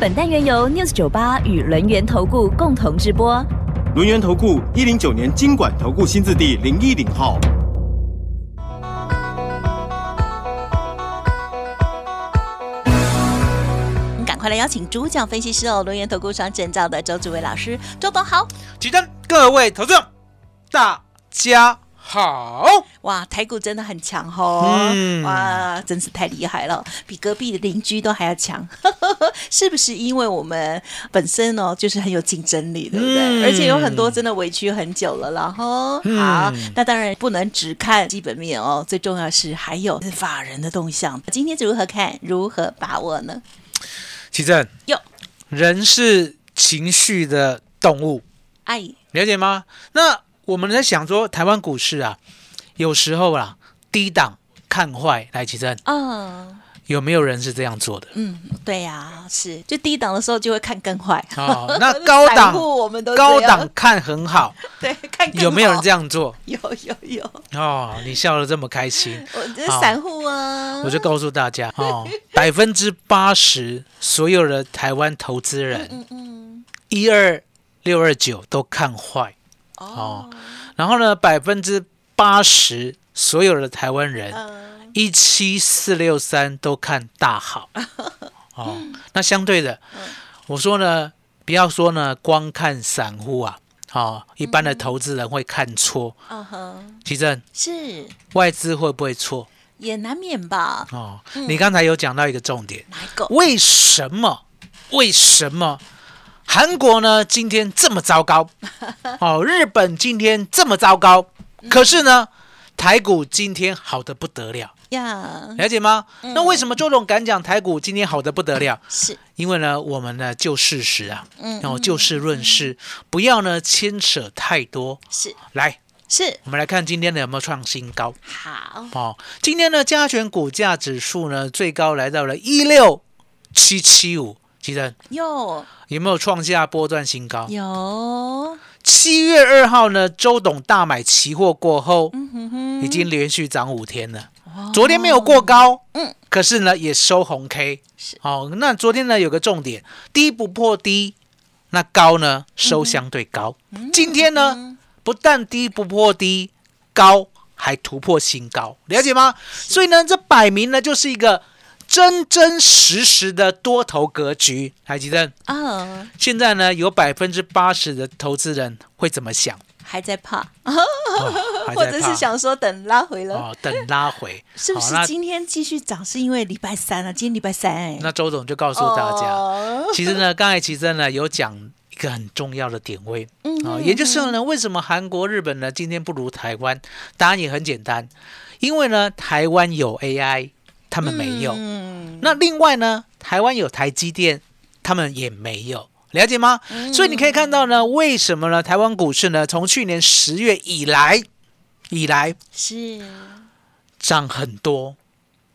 本单元由 News 九八与轮源投顾共同直播。轮源投顾一零九年经管投顾新字第零一零号。赶快来邀请主讲分析师哦，轮源投顾商证照的周志伟老师，周董好。举灯，各位投资，大家好。哇，台股真的很强哦！嗯哇，真是太厉害了，比隔壁的邻居都还要强，是不是？因为我们本身哦，就是很有竞争力，对不对？嗯而且有很多真的委屈很久了啦，哈。好，那当然不能只看基本面哦，最重要是还有法人的动向。今天如何看？如何把握呢？奇正，哟，人是情绪的动物，哎，了解吗？那我们在想说，台湾股市啊，有时候啊，低档看坏，来，奇正，嗯。有没有人是这样做的？嗯，对呀、是，就低档的时候就会看更坏。哦，那高散档我们都高档看很好，对看有没有人好这样做？有有有，哦，你笑得这么开心，我这是散户啊，我就告诉大家哦，百分之八十所有的台湾投资人，嗯嗯。一二六二九都看坏，哦，然后呢，百分之八十所有的台湾人，嗯一七四六三都看大好。哦，那相对的，我说呢，不要说呢，光看散户啊，哦，一般的投资人会看错。嗯哼，其正，是外资会不会错？也难免吧？哦，你刚才有讲到一个重点，哪一个？为什么？为什么韩国呢今天这么糟糕？哦，日本今天这么糟糕，可是呢，台股今天好的不得了，呀，了解吗？那为什么周总敢讲台股今天好的不得了？是，因为呢，我们呢就事实啊，嗯然后就事论事，不要呢牵扯太多。是来，是，我们来看今天的有没有创新高？好，哦，今天呢，加权股价指数呢最高来到了一六七七五，记得有有没有创下波段新高？有，七月二号呢，周董大买期货过后，嗯哼哼，已经连续涨五天了。哦昨天没有过高，嗯，可是呢也收红 K。是哦，那昨天呢有个重点，低不破低，那高呢收相对高。嗯今天呢不但低不破低，高还突破新高，了解吗？所以呢，这摆明呢就是一个真真实实的多头格局。海吉正，啊，现在呢有百分之八十的投资人会怎么想？还在怕，哦或者是想说等拉回了，哦，等拉回，是不是今天继续涨？是因为礼拜三啊，今天礼拜三哎，那周总就告诉大家，哦。其实呢，刚才其实呢有讲一个很重要的点位。嗯啊、也就是呢，为什么韩国、日本呢今天不如台湾？答案也很简单，因为呢台湾有 AI，他们没有。嗯，那另外呢，台湾有台积电，他们也没有。了解吗？嗯所以你可以看到呢，为什么呢？台湾股市呢，从去年十月以来，以来是，涨很多，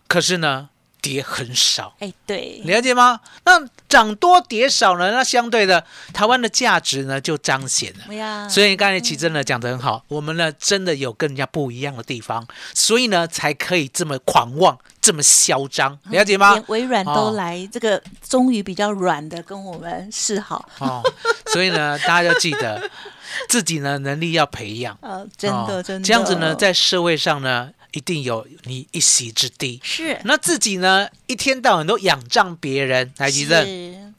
可是呢，跌很少。哎，对，了解吗？那涨多跌少呢？那相对的，台湾的价值呢就彰显了。所以刚才奇真呢讲的很好，我们呢真的有跟人家不一样的地方，所以呢才可以这么狂妄，这么嚣张，了解吗连？微软都哦来，这个终于比较软的跟我们示好，哦，所以呢，大家要记得自己呢能力要培养，呃，真的哦真的，这样子呢，在社会上呢一定有你一席之地。是。那自己呢，一天到晚都仰仗别人，来吉珍。是。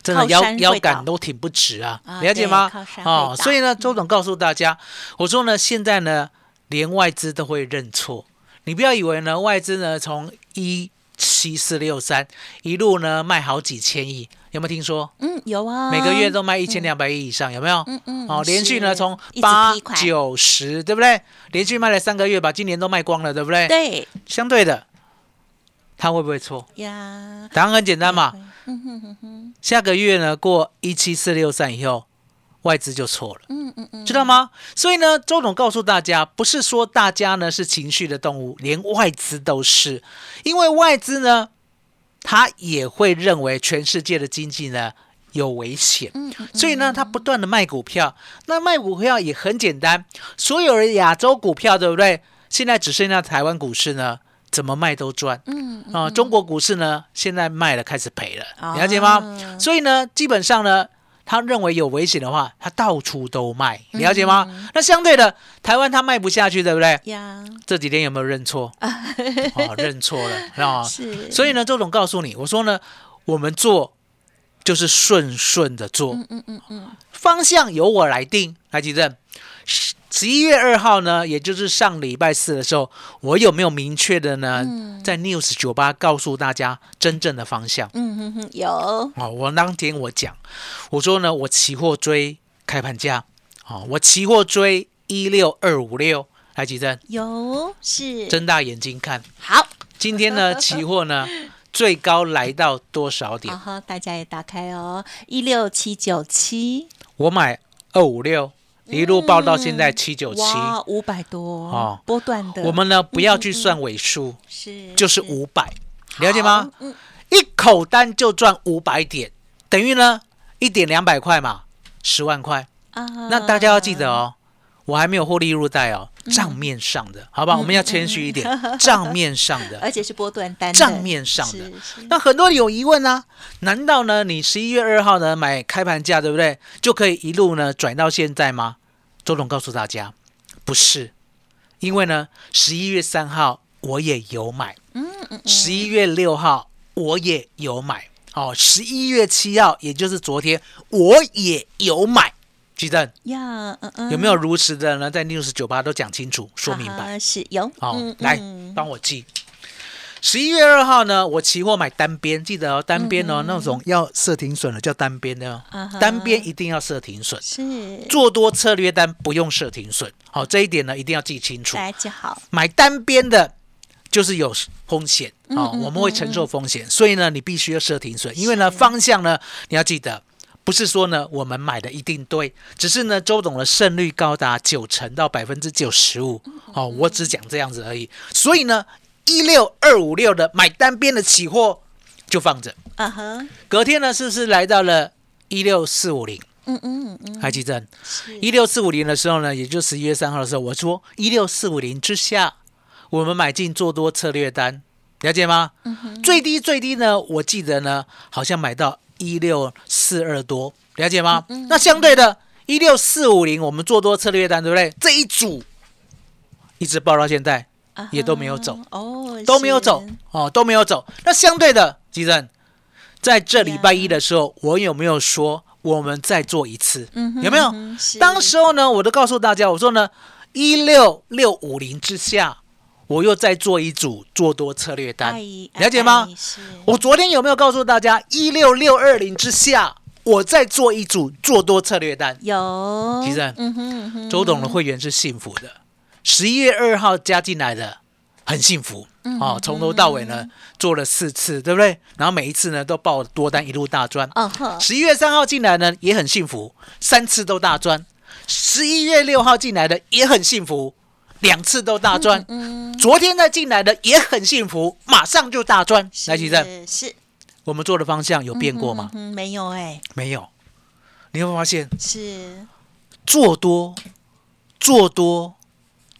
真的腰腰杆都挺不直啊，啊了解吗？哦，所以呢，周总告诉大家，我说呢，现在呢，连外资都会认错，你不要以为呢，外资呢从一七四六三一路呢卖好几千亿，有没有听说？嗯有啊，每个月都卖一千两百亿以上，有没有？嗯嗯哦，连续呢是从八九十，对不对？连续卖了三个月，把今年都卖光了，对不对？对相对的，他会不会错？呀，答案很简单嘛会，下个月呢过一七四六三以后，外资就错了。嗯嗯嗯，知道吗？所以呢，周董告诉大家，不是说大家呢是情绪的动物，连外资都是，因为外资呢，他也会认为全世界的经济呢有危险，所以呢，他不断的卖股票。那卖股票也很简单，所有的亚洲股票，对不对？现在只剩下台湾股市呢，怎么卖都赚。嗯啊，中国股市呢，现在卖了开始赔了，啊了解吗？所以呢，基本上呢，他认为有危险的话，他到处都卖，了解吗？那相对的，台湾他卖不下去，对不对？呀，这几天有没有认错？哦，认错了啊！是，所以呢，周总告诉你，我说呢，我们做就是顺顺的做，嗯嗯嗯嗯，方向由我来定。来，吉正，十十一月二号呢，也就是上礼拜四的时候，我有没有明确的呢，在 News 酒吧告诉大家真正的方向？嗯哼哼，有，哦，我当天我讲，我说呢，我期货追开盘价，哦，我期货追一六二五六。来，吉正，有，是，睁大眼睛看，好，今天呢，期货呢 最高来到多少点？好？好，大家也打开哦，一六七九七，我买二五六，一路报到现在七九七。哇，五百多哦。波段的，我们呢不要去算尾数，是就是五百，了解吗？嗯，一口单就赚五百点，等于呢一点两百块嘛，十万块。啊，那大家要记得哦，我还没有获利入袋哦，账面上的，好吧？我们要谦虚一点，账面上的。而且是波段单账面上的那很多人有疑问啊，难道呢你十一月二号呢买开盘价，对不对？就可以一路呢转到现在吗？周总告诉大家，不是，因为呢十一月三号我也有买，嗯嗯十一月六号我也有买，哦，十一月七号也就是昨天我也有买，吉正呀，嗯嗯，有没有如实的呢？在 news 都讲清楚说明白。啊是有，好，嗯来嗯帮我记。十一月二号呢，我期货买单边，记得哦，单边哦，那种要设停损的叫单边的单边一定要设停损，是做多策略单不用设停损。好，这一点呢一定要记清楚。来就好，买单边的，就是有风险哦，嗯我们会承受风险，所以呢，你必须要设停损，因为呢，方向呢，你要记得。不是说呢，我们买的一定对，只是呢，周董的胜率高达九成到百分之九十五。哦，我只讲这样子而已。所以呢，一六二五六的买单边的期货就放着，啊哈，隔天呢，是不是来到了一六四五零？嗯嗯嗯，还记得？一六四五零的时候呢，也就十一月三号的时候，我说一六四五零之下，我们买进做多策略单，了解吗？最低最低呢，我记得呢，好像买到一六四二多，了解吗？那相对的，一六四五零我们做多策略单，对不对？这一组一直报到现在啊也都没有走，哦，都没有走哦，都没有走。那相对的，吉正，在这礼拜一的时候，我有没有说我们再做一次？嗯哼有没有当时候呢，我都告诉大家，我说呢，一六六五零之下，我又再做一组做多策略单，了解吗？我昨天有没有告诉大家，一六六二零之下，我再做一组做多策略单？有，其实嗯哼嗯哼，周董的会员是幸福的，十一月二号加进来的很幸福。嗯哦，从头到尾呢做了四次，对不对？然后每一次呢都报多单，一路大赚。嗯哼，十一月三号进来呢也很幸福，三次都大赚。十一月六号进来的也很幸福，两次都大赚。嗯，昨天再进来的也很幸福，马上就大赚。来，其正，是是我们做的方向有变过吗？嗯，没有哎，没有。你会发现是，做多、做多、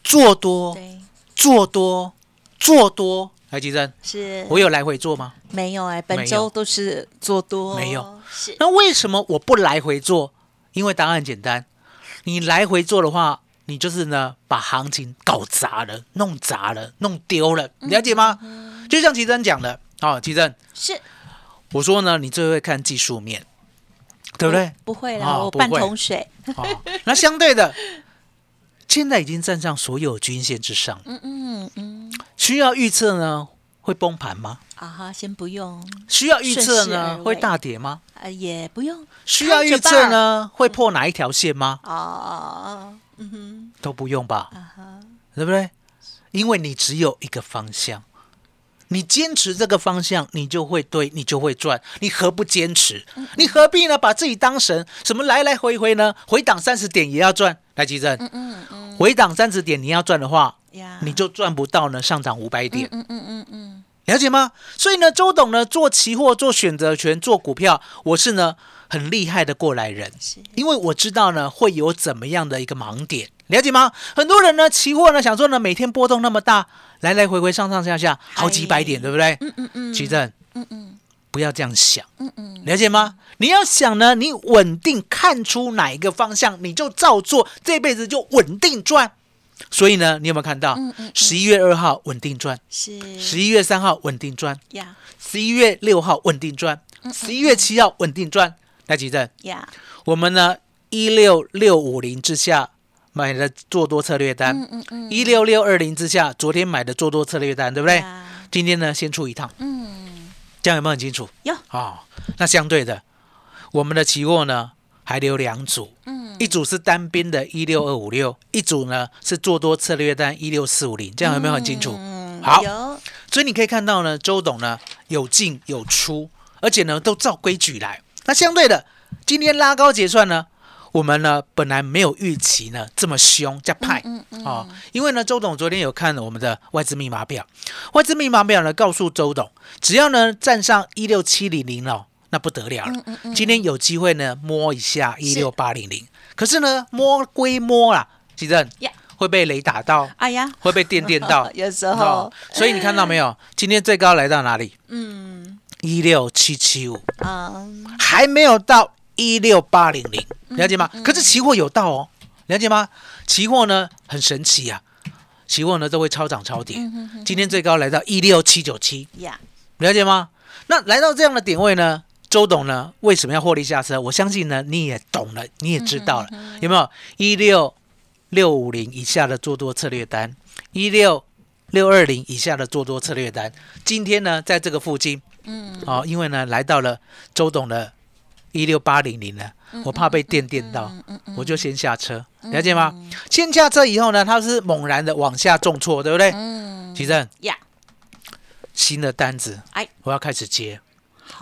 做多、对，做多、做多。来，吉正，是，我有来回做吗？没有哎，本周都是做多，没有，是，那为什么我不来回做？因为答案简单，你来回做的话，你就是呢把行情搞砸了、弄砸了、弄丢了，了解吗？就像奇珍讲的，哦，奇珍，是，我说呢，你最会看技术面，对不对？不会啦，我半桶水，哦，那相对的，现在已经站上所有均线之上，嗯嗯嗯，需要预测呢会崩盘吗？啊哈，先不用，需要预测呢会大跌吗？啊，也不用，需要预测呢会破哪一条线吗？哦，嗯哼，都不用吧。啊哈，对不对？因为你只有一个方向，你坚持这个方向，你就会对，你就会赚。你何不坚持？你何必呢？把自己当神？什么来来回回呢？回档三十点也要赚。来，吉正，嗯嗯回档三十点你要赚的话，呀，你就赚不到呢上涨五百点。嗯嗯嗯嗯了解吗？所以呢，周董呢做期货、做选择权、做股票，我是呢很厉害的过来人，因为我知道呢会有怎么样的一个盲点，了解吗？很多人呢期货呢想说呢每天波动那么大，来来回回上上下下好几百点，对不对？嗯嗯嗯，奇正，嗯嗯。不要这样想，嗯嗯，了解吗？你要想呢，你稳定看出哪一个方向，你就照做，这辈子就稳定赚。所以呢，你有没有看到？嗯嗯嗯？十一月二号稳定赚，是。十一月三号稳定赚，呀十一月六号稳定赚，十一月七号稳定赚。来，吉正，呀，我们呢一六六五零之下买的做多策略单，嗯嗯嗯，一六六二零之下昨天买的做多策略单，对不对？呀今天呢先出一趟，嗯，这样有没有很清楚？有。哦，那相对的，我们的期货呢还留两组，嗯，一组是单边的一六二五六，一组呢是做多策略单一六四五零，这样有没有很清楚？嗯，好。所以你可以看到呢，周董呢有进有出，而且呢都照规矩来。那相对的，今天拉高结算呢，我们呢本来没有预期呢这么凶加派嗯嗯哦，因为呢周董昨天有看我们的外资密码表，外资密码表呢告诉周董，只要呢站上一六七零零哦，那不得了了。今天有机会呢摸一下一六八零零，可是呢摸归摸啦，其正呀会被雷打到，哎呀，会被电电到。有时哦候，所以你看到没有？今天最高来到哪里？嗯一六七七五，啊，还没有到一六八零零，了解吗？可是期货有到哦，了解吗？期货呢很神奇呀、期货呢都会超涨超跌。今天最高来到一六七九七，呀，了解吗？那来到这样的点位呢，周董呢为什么要获利下车？我相信呢你也懂了，你也知道了，有没有？一六六五零以下的做多策略单，一六六二零以下的做多策略单，今天呢在这个附近，嗯，哦，因为呢来到了周董的一六八零零呢，我怕被电电到，我就先下车，了解吗？先下车以后呢，它是猛然的往下重挫，对不对？嗯。奇正，呀，新的单子，哎，我要开始接，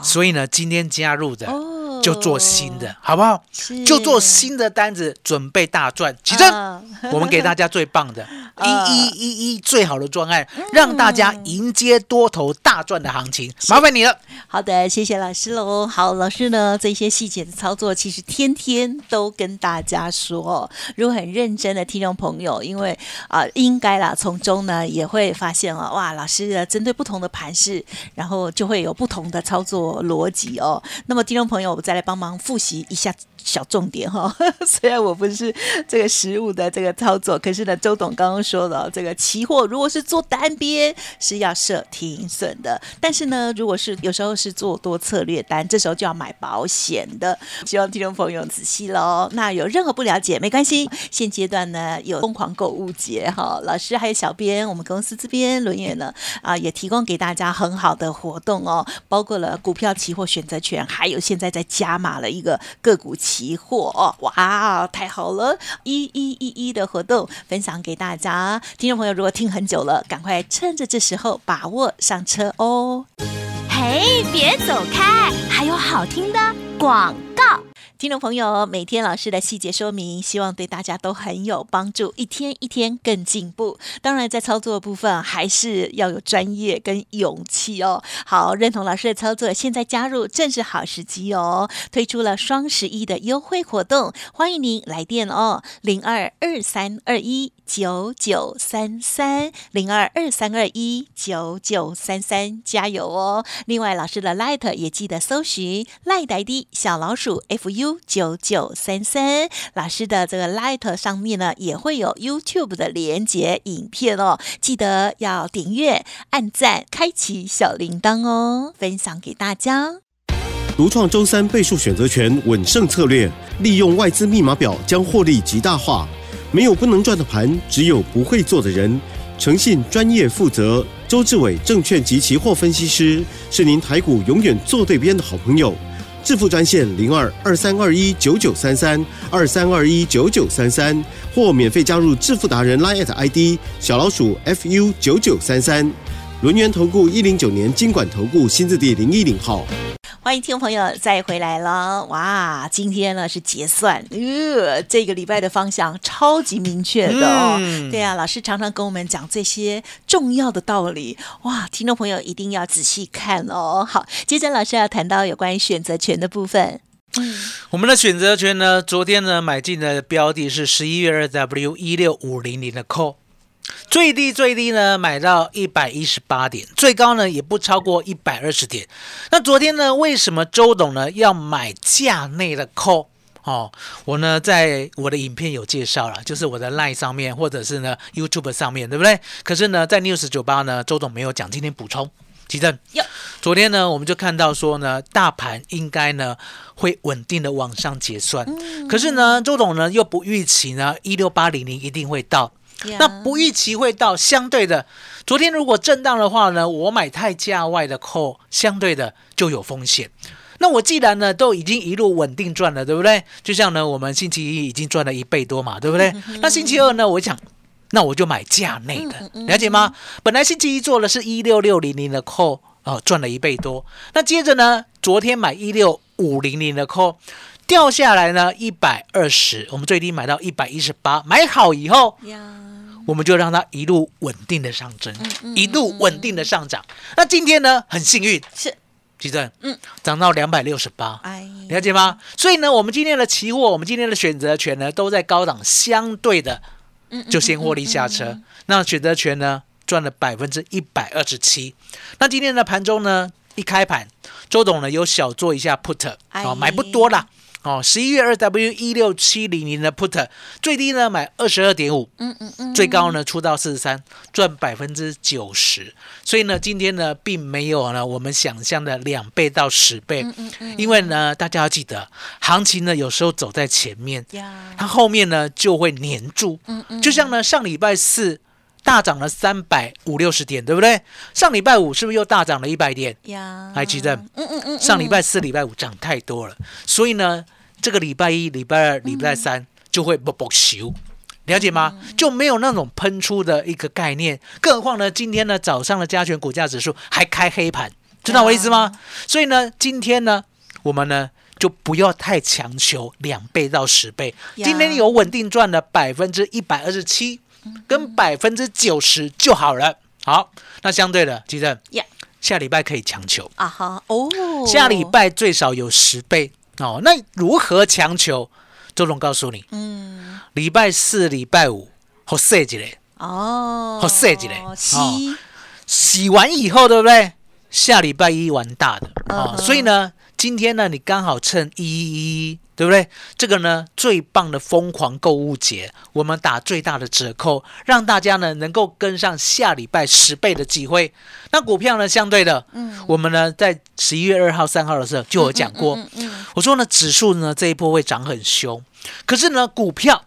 所以呢，今天加入的哦就做新的，好不好？就做新的单子，准备大赚。起正，啊 我们给大家最棒的 一啊一一一最好的专案，让大家迎接多头大赚的行情，麻烦你了。好的，谢谢老师喽。好，老师呢，这些细节的操作，其实天天都跟大家说。如果很认真的听众朋友，因为啊、应该啦，从中呢也会发现哦，哇，老师呢针对不同的盘势，然后就会有不同的操作逻辑哦。那么听众朋友，我再来帮忙复习一下。小重点哈、虽然我不是这个实物的这个操作，可是呢，周董刚刚说了，这个期货如果是做单边是要设停损的，但是呢，如果是有时候是做多策略单，这时候就要买保险的。希望听众朋友仔细喽。那有任何不了解没关系，现阶段呢有疯狂购物节哈，老师还有小编，我们公司这边轮眼呢啊也提供给大家很好的活动哦，包括了股票、期货、选择权，还有现在在加码了一个个股提货哦，哇，太好了！一一一一的活动分享给大家，听众朋友如果听很久了，赶快趁着这时候把握上车哦。嘿，别走开，还有好听的广。听众朋友，每天老师的细节说明，希望对大家都很有帮助，一天一天更进步。当然，在操作的部分，还是要有专业跟勇气哦。好，认同老师的操作，现在加入正是好时机哦。推出了双十一的优惠活动，欢迎您来电哦，零二二三二一九九三三零二二三二一九九三三，加油哦！另外，老师的 Light 也记得搜寻 Light ID 小老鼠 fu 九九三三，老师的这个 Light 上面呢也会有 YouTube 的连接影片哦，记得要点阅、按赞、开启小铃铛哦，分享给大家。独创周三倍数选择权稳胜策略，利用外资密码表将获利极大化。没有不能赚的盘，只有不会做的人。诚信、专业、负责，周志伟证券及期货分析师是您台股永远做对边的好朋友。致富专线零二二三二一九九三三二三二一九九三三，或免费加入致富达人 Line ID 小老鼠 fu 九九三三。轮源投顾一零九年经管投顾新字第零一零号。欢迎听众朋友再回来了，哇！今天呢是结算，呃，这个礼拜的方向超级明确的哦。嗯对啊，老师常常跟我们讲这些重要的道理，哇！听众朋友一定要仔细看哦。好，接着老师要谈到有关于选择权的部分。我们的选择权呢，昨天呢买进的标的是十一月二 W 一六五零零的 call，最低最低呢买到一百一十八点，最高呢也不超过一百二十点。那昨天呢，为什么周董呢要买价内的 call？哦，我呢在我的影片有介绍了，就是我的 line 上面或者是呢 YouTube 上面，对不对？可是呢，在 News 酒吧呢，周董没有讲，今天补充。奇正，昨天呢，我们就看到说呢，大盘应该呢会稳定的往上结算，可是呢，周董呢又不预期呢一六八零零一定会到，那不预期会到，相对的，昨天如果震荡的话呢，我买太价外的扣，相对的就有风险。那我既然呢都已经一路稳定赚了，对不对？就像呢我们星期一已经赚了一倍多嘛，对不对？那星期二呢，我想。那我就买价内的，了解吗？本来星期一做的是一六六零零的 call，哦，赚了一倍多。那接着呢，昨天买一六五零零的 call，掉下来呢一百二十，我们最低买到一百一十八，买好以后，呀，我们就让它一路稳定的上升，一路稳定的上涨。那今天呢，很幸运，是，吉正，嗯，涨到两百六十八，哎，了解吗？所以呢，我们今天的期货，我们今天的选择权呢，都在高档相对的，就先获利下车。那选择权呢，赚了百分之一百二十七。那今天的盘中呢，一开盘，周董呢有小做一下 put，哎哦，买不多啦。哦，十一月二 W 一六七零零的 put 最低呢买二十二点五，嗯嗯嗯，最高呢出到四十三，赚百分之九十。所以呢，今天呢并没有呢我们想象的两倍到十倍，嗯嗯因为呢大家要记得，行情呢有时候走在前面，它后面呢就会黏住。嗯嗯，就像呢上礼拜四大涨了三百五六十点，对不对？上礼拜五是不是又大涨了一百点？呀，还记得嗯嗯嗯，上礼拜四、礼拜五涨太多了，所以呢，这个礼拜一、礼拜二、礼拜三就会啵啵咻，了解吗？就没有那种喷出的一个概念。更何况呢，今天呢早上的加权股价指数还开黑盘，知道我意思吗？所以呢，今天呢，我们呢就不要太强求两倍到十倍。今天有稳定赚了百分之一百二十七，跟百分之九十就好了。好，那相对的，记得呀，下礼拜可以强求。啊哈，哦，下礼，拜最少有十倍哦。那如何强求？周总告诉你，嗯，礼拜四、礼拜五好设一嘞，哦，好设一嘞，洗，洗完以后，对不对？下礼拜一玩大的哦嗯。哼所以呢，今天呢，你刚好趁一一一，对不对？这个呢，最棒的疯狂购物节，我们打最大的折扣，让大家呢能够跟上下礼拜十倍的机会。那股票呢，相对的，嗯，我们呢在十一月二号、三号的时候就有讲过，嗯嗯嗯我说呢，指数呢这一波会涨很凶，可是呢，股票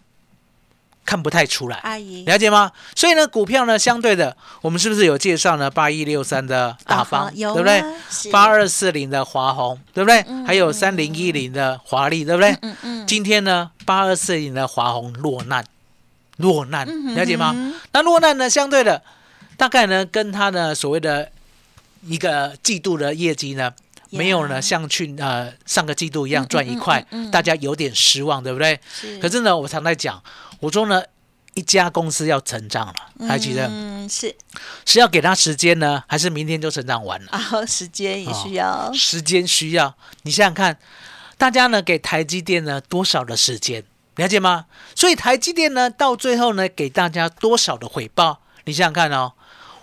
看不太出来，阿姨，了解吗？所以呢，股票呢，相对的，我们是不是有介绍呢？八一六三的大啊方，对不对？八二四零的华宏，对不对？嗯还有三零一零的华丽，对不对？嗯嗯，今天呢，八二四零的华宏落难，落难，嗯了解吗？嗯那落难呢，相对的，大概呢，跟它的所谓的一个季度的业绩呢，没有呢像去呃上个季度一样赚一块，大家有点失望，对不对？是可是呢，我常在讲，我说呢，一家公司要成长了，还记得嗯，是是要给他时间呢，还是明天就成长完了？啊，时间也哦需要，时间需要，你想想看，大家呢给台积电呢多少的时间，了解吗？所以台积电呢到最后呢给大家多少的回报？你想想看哦，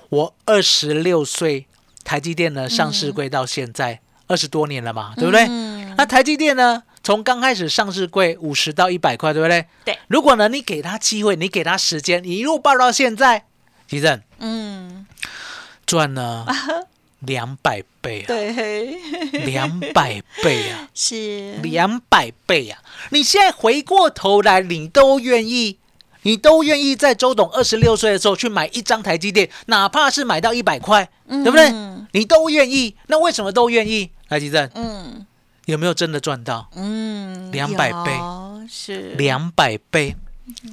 我二十六岁，台积电呢上市柜到现在二十多年了嘛，对不对？嗯那台积电呢，从刚开始上市贵五十到一百块，对不对？对。如果呢，你给他机会，你给他时间，你一路报到现在，其正嗯，赚了 两百倍啊，对，两百倍啊，是两百倍啊！你现在回过头来，你都愿意，你都愿意在周董二十六岁的时候去买一张台积电，哪怕是买到一百块，对不对？嗯你都愿意，那为什么都愿意？来，吉正嗯。有没有真的赚到？嗯，200倍。有是。两百倍，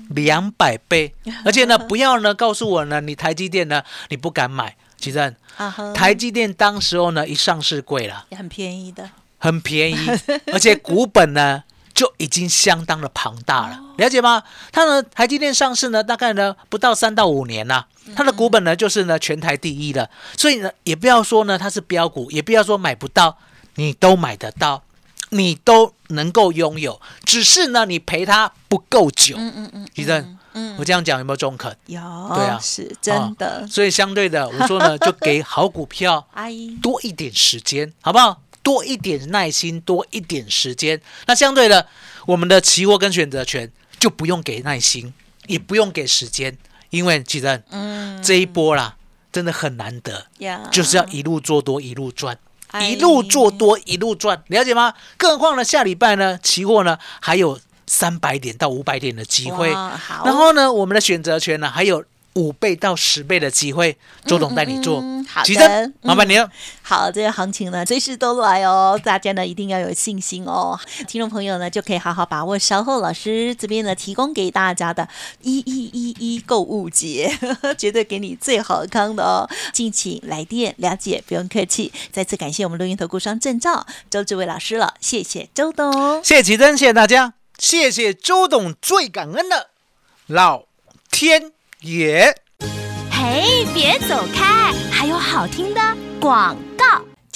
两百倍，而且呢，不要呢告诉我呢，你台积电呢你不敢买，其正，啊哈，台积电当时候呢一上市贵了，也很便宜的，很便宜，而且股本呢就已经相当的庞大了，了解吗？它呢台积电上市呢大概呢不到三到五年呐、它的股本呢就是呢全台第一的，所以呢也不要说呢它是标股，也不要说买不到，你都买得到。你都能够拥有，只是呢，你陪他不够久。嗯嗯嗯，吉正，嗯我这样讲有没有中肯？有，对啊是真的，所以相对的，我说呢，就给好股票 阿姨，多一点时间，好不好？多一点耐心，多一点时间。那相对的，我们的期货跟选择权就不用给耐心，也不用给时间，因为其实嗯，这一波啦，真的很难得，呀，就是要一路做多一路赚。哎一路做多一路赚，了解吗？更何况呢，下礼拜呢，期货呢还有三百点到五百点的机会，然后呢，我们的选择权呢还有五倍到十倍的机会，周董带你做嗯嗯好，的麻烦您了。好，这个行情呢，随时都来哦，大家呢一定要有信心哦。听众朋友呢，就可以好好把握稍后老师这边呢提供给大家的一一一一购物节，绝对给你最好康的哦。敬请来电了解，不用客气。再次感谢我们录音投顾商证照周志伟老师了，谢谢周董。谢谢奇珍，谢谢大家，谢谢周董，最感恩的老天也。嘿，别走开，还有好听的广。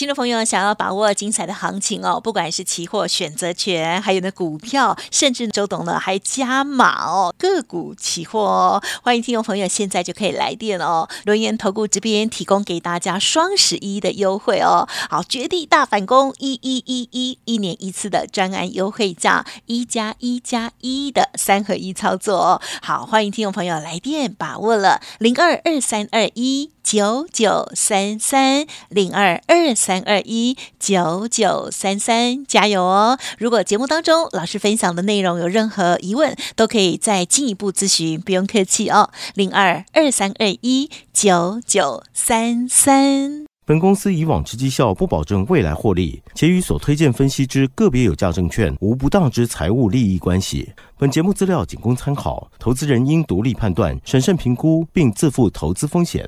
听众朋友想要把握精彩的行情哦，不管是期货、选择权，还有呢股票，甚至周董呢还加码哦个股期货哦。欢迎听众朋友现在就可以来电哦。轮研投顾这边提供给大家双十一的优惠哦，好，绝地大反攻一一一一一年一次的专案优惠价，一加一加一的三合一操作哦。好，欢迎听众朋友来电把握了零二二三二一。九九三三零二二三二一九九三三，加油哦！如果节目当中老师分享的内容有任何疑问，都可以再进一步咨询，不用客气哦。零二二三二一九九三三。本公司以往之绩效不保证未来获利，且与所推荐分析之个别有价证券无不当之财务利益关系。本节目资料仅供参考，投资人应独立判断、审慎评估，并自负投资风险。